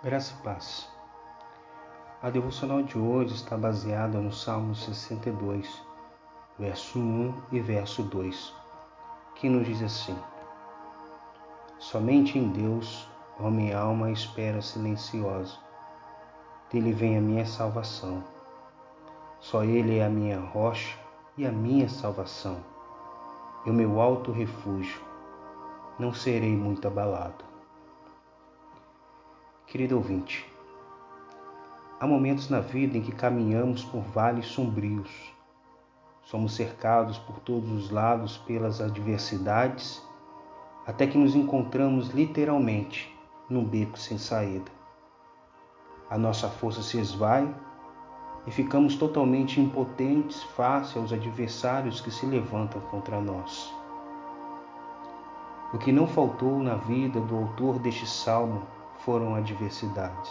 Graça e paz. A devocional de hoje está baseada no Salmo 62, verso 1 e verso 2, que nos diz assim: Somente em Deus, ó minha alma, espera silenciosa. Dele vem a minha salvação. Só Ele é a minha rocha e a minha salvação, e o meu alto refúgio. Não serei muito abalado. Querido ouvinte, há momentos na vida em que caminhamos por vales sombrios. Somos cercados por todos os lados pelas adversidades, até que nos encontramos literalmente num beco sem saída. A nossa força se esvai e ficamos totalmente impotentes face aos adversários que se levantam contra nós. O que não faltou na vida do autor deste salmo foram adversidades.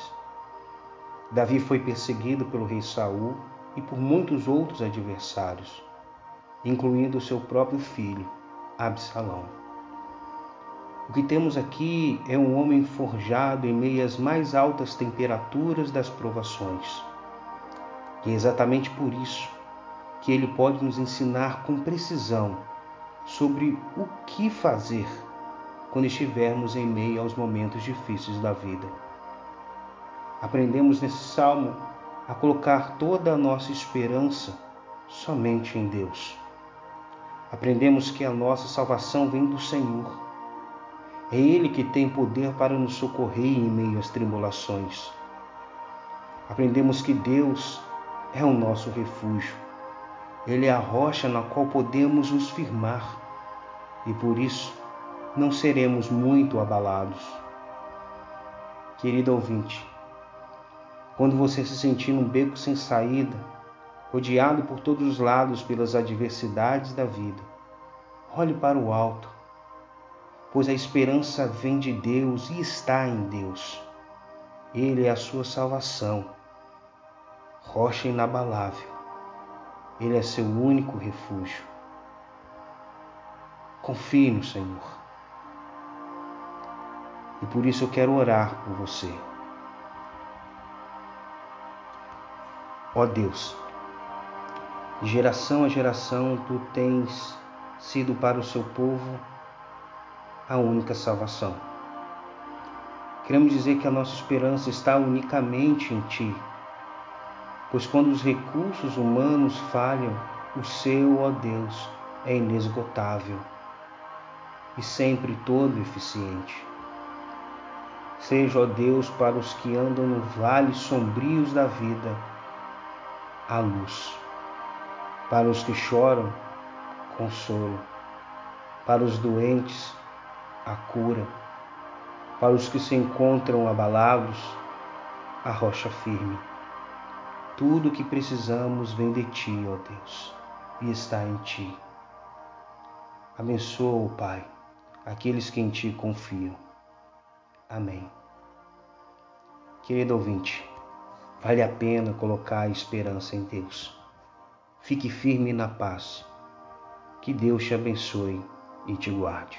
Davi foi perseguido pelo rei Saul e por muitos outros adversários, incluindo seu próprio filho, Absalão. O que temos aqui é um homem forjado em meio às mais altas temperaturas das provações. E é exatamente por isso que ele pode nos ensinar com precisão sobre o que fazer quando estivermos em meio aos momentos difíceis da vida. Aprendemos nesse salmo a colocar toda a nossa esperança somente em Deus. Aprendemos que a nossa salvação vem do Senhor. É Ele que tem poder para nos socorrer em meio às tribulações. Aprendemos que Deus é o nosso refúgio. Ele é a rocha na qual podemos nos firmar. E por isso, não seremos muito abalados. Querido ouvinte, quando você se sentir num beco sem saída, rodeado por todos os lados pelas adversidades da vida, olhe para o alto, pois a esperança vem de Deus e está em Deus. Ele é a sua salvação, rocha inabalável. Ele é seu único refúgio. Confie no Senhor. E por isso eu quero orar por você. Ó Deus, de geração a geração tu tens sido para o seu povo a única salvação. Queremos dizer que a nossa esperança está unicamente em Ti, pois quando os recursos humanos falham, o seu, ó Deus, é inesgotável e sempre todo eficiente. Seja, ó Deus, para os que andam no vales sombrios da vida, a luz. Para os que choram, consolo. Para os doentes, a cura. Para os que se encontram abalados, a rocha firme. Tudo o que precisamos vem de Ti, ó Deus, e está em Ti. Abençoa, Pai, aqueles que em Ti confiam. Amém. Querido ouvinte, vale a pena colocar a esperança em Deus. Fique firme na paz. Que Deus te abençoe e te guarde.